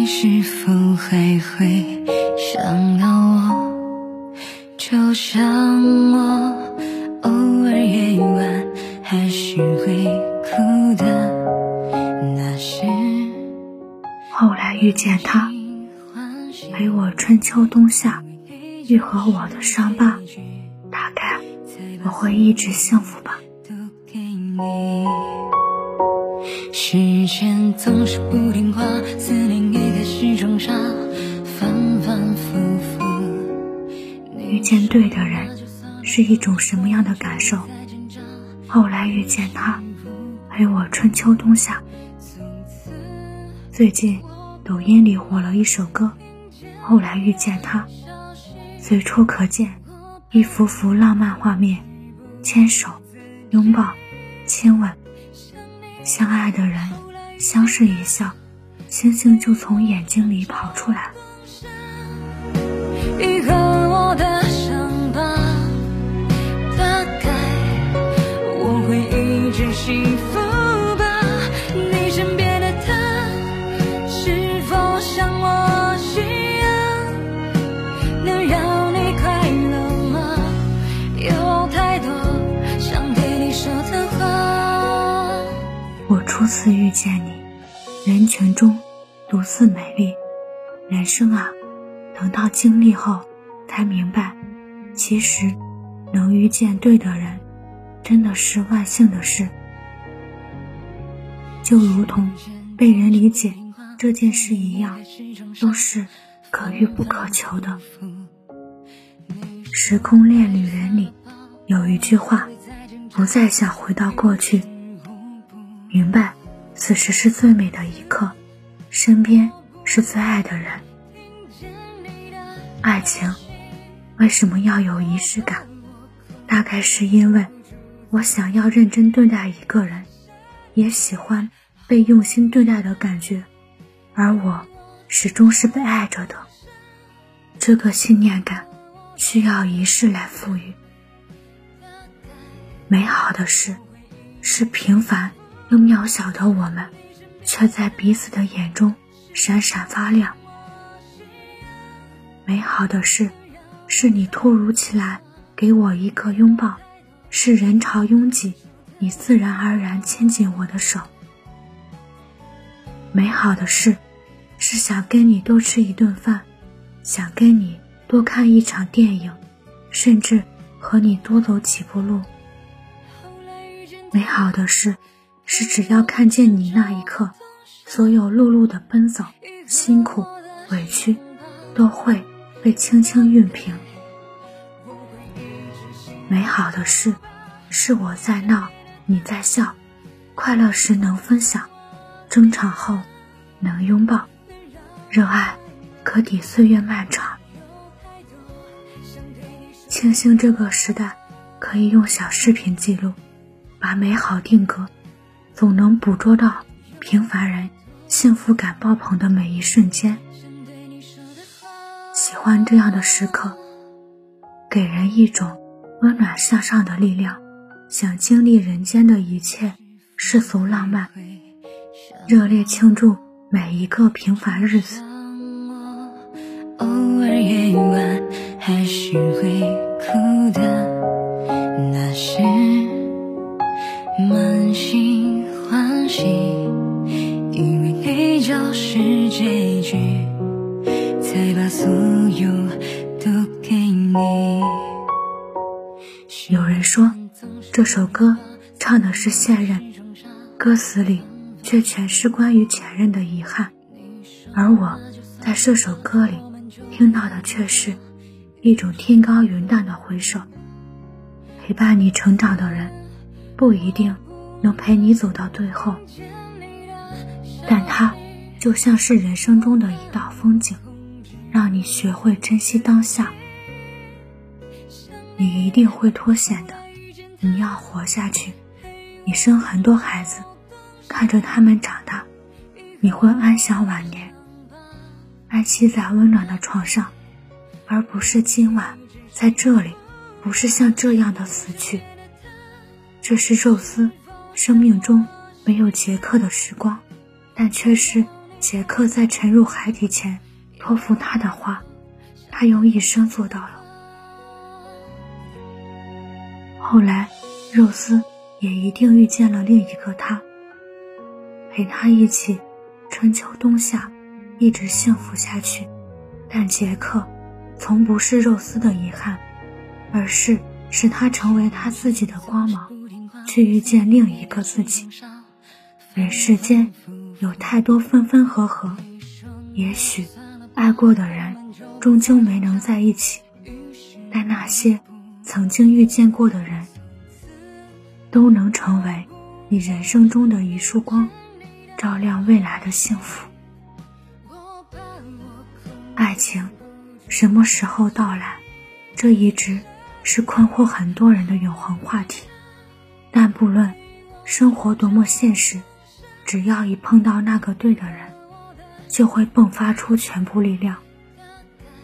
你是否还会想到我？就像我偶尔夜晚还是会哭的那时。后来遇见他，陪我春秋冬夏，愈合我的伤疤，大概我会一直幸福吧。时间总是不听话，思念见对的人是一种什么样的感受？后来遇见他，陪我春秋冬夏。最近抖音里火了一首歌，后来遇见他，随处可见一幅幅浪漫画面，牵手、拥抱、亲吻。相爱的人相视一笑，星星就从眼睛里跑出来。初次遇见你，人群中独自美丽。人生啊，等到经历后，才明白，其实能遇见对的人，真的是万幸的事。就如同被人理解这件事一样，都是可遇不可求的。《时空恋旅人》里有一句话：“不再想回到过去。”明白，此时是最美的一刻，身边是最爱的人。爱情为什么要有仪式感？大概是因为我想要认真对待一个人，也喜欢被用心对待的感觉，而我始终是被爱着的。这个信念感需要仪式来赋予。美好的事是平凡。又渺小的我们，却在彼此的眼中闪闪发亮。美好的事，是你突如其来给我一个拥抱，是人潮拥挤，你自然而然牵紧我的手。美好的事，是想跟你多吃一顿饭，想跟你多看一场电影，甚至和你多走几步路。美好的事。是只要看见你那一刻，所有碌碌的奔走、辛苦、委屈，都会被轻轻熨平。美好的事，是我在闹，你在笑，快乐时能分享，争吵后能拥抱，热爱可抵岁月漫长。庆幸这个时代可以用小视频记录，把美好定格。总能捕捉到平凡人幸福感爆棚的每一瞬间。喜欢这样的时刻，给人一种温暖向上的力量。想经历人间的一切世俗浪漫，热烈庆祝每一个平凡日子。偶尔夜晚还是会哭的，那是这首歌唱的是现任，歌词里却全是关于前任的遗憾，而我在这首歌里听到的却是一种天高云淡的回首。陪伴你成长的人，不一定。能陪你走到最后，但他就像是人生中的一道风景，让你学会珍惜当下。你一定会脱险的，你要活下去。你生很多孩子，看着他们长大，你会安享晚年，安息在温暖的床上，而不是今晚在这里，不是像这样的死去。这是宙斯。生命中没有杰克的时光，但却是杰克在沉入海底前托付他的话，他用一生做到了。后来，肉丝也一定遇见了另一个他，陪他一起春秋冬夏，一直幸福下去。但杰克从不是肉丝的遗憾，而是使他成为他自己的光芒，去遇见另一个自己。人世间。有太多分分合合，也许爱过的人终究没能在一起，但那些曾经遇见过的人，都能成为你人生中的一束光，照亮未来的幸福。爱情什么时候到来？这一直是困惑很多人的永恒话题。但不论生活多么现实。只要一碰到那个对的人，就会迸发出全部力量，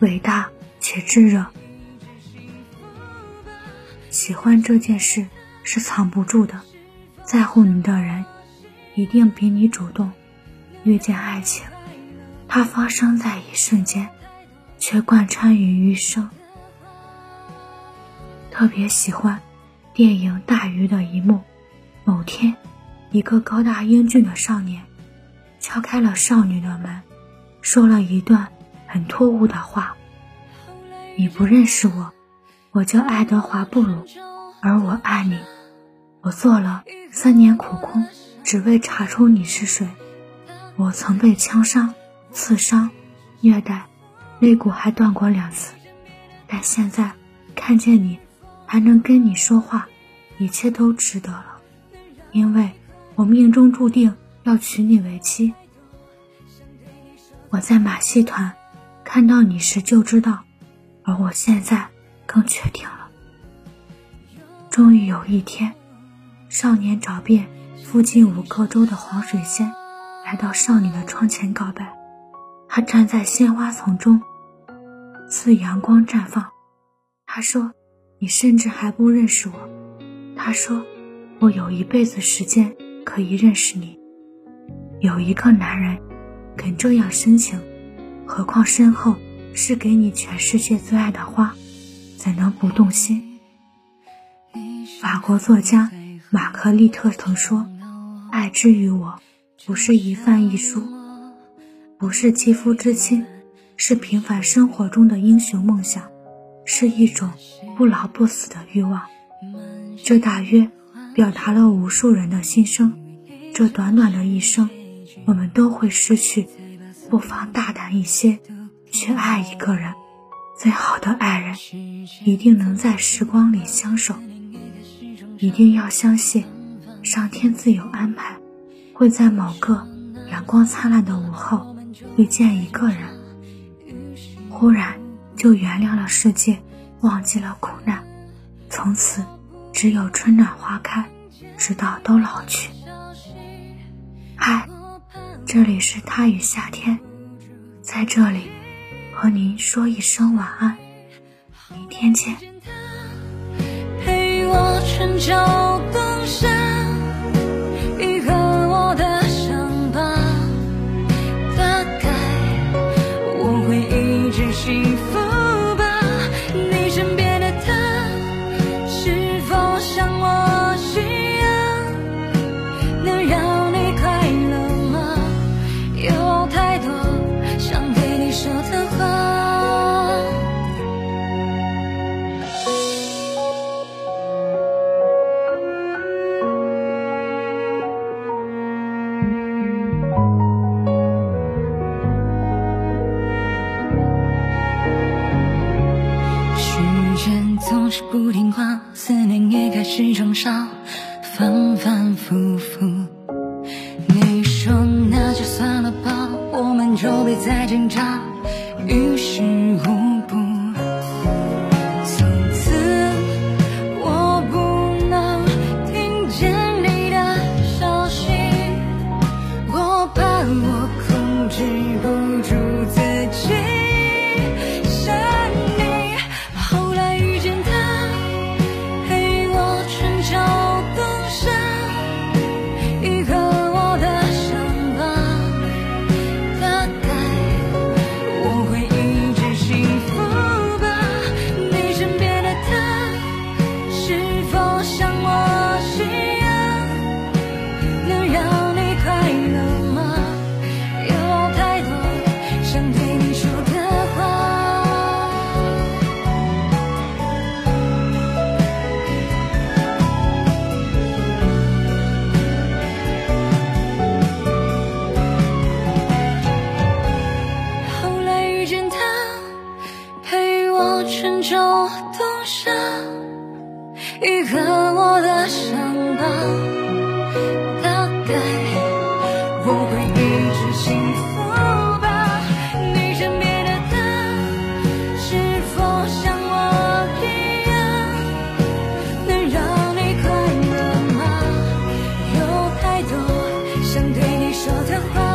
伟大且炙热。喜欢这件事是藏不住的，在乎你的人一定比你主动。遇见爱情，它发生在一瞬间，却贯穿于余生。特别喜欢电影《大鱼》的一幕，某天。一个高大英俊的少年敲开了少女的门，说了一段很突兀的话：“你不认识我，我叫爱德华布鲁，而我爱你。我做了三年苦工，只为查出你是谁。我曾被枪伤、刺伤、虐待，肋骨还断过两次。但现在看见你，还能跟你说话，一切都值得了，因为。”我命中注定要娶你为妻。我在马戏团看到你时就知道，而我现在更确定了。终于有一天，少年找遍附近五个州的黄水仙，来到少女的窗前告白。他站在鲜花丛中，似阳光绽放。他说：“你甚至还不认识我。”他说：“我有一辈子时间。”可以认识你，有一个男人肯这样深情，何况身后是给你全世界最爱的花，怎能不动心？法国作家玛格丽特曾说：“爱之于我，不是一饭一书，不是肌肤之亲，是平凡生活中的英雄梦想，是一种不老不死的欲望。”这大约。表达了无数人的心声。这短短的一生，我们都会失去，不妨大胆一些，去爱一个人。最好的爱人，一定能在时光里相守。一定要相信，上天自有安排，会在某个阳光灿烂的午后，遇见一个人，忽然就原谅了世界，忘记了苦难，从此。只有春暖花开，直到都老去。嗨，这里是他与夏天，在这里和您说一声晚安，明天见。陪我春秋是种伤反反复复。愈合我的伤疤，大概我会一直幸福吧。你身边的他是否像我一样，能让你快乐吗？有太多想对你说的话。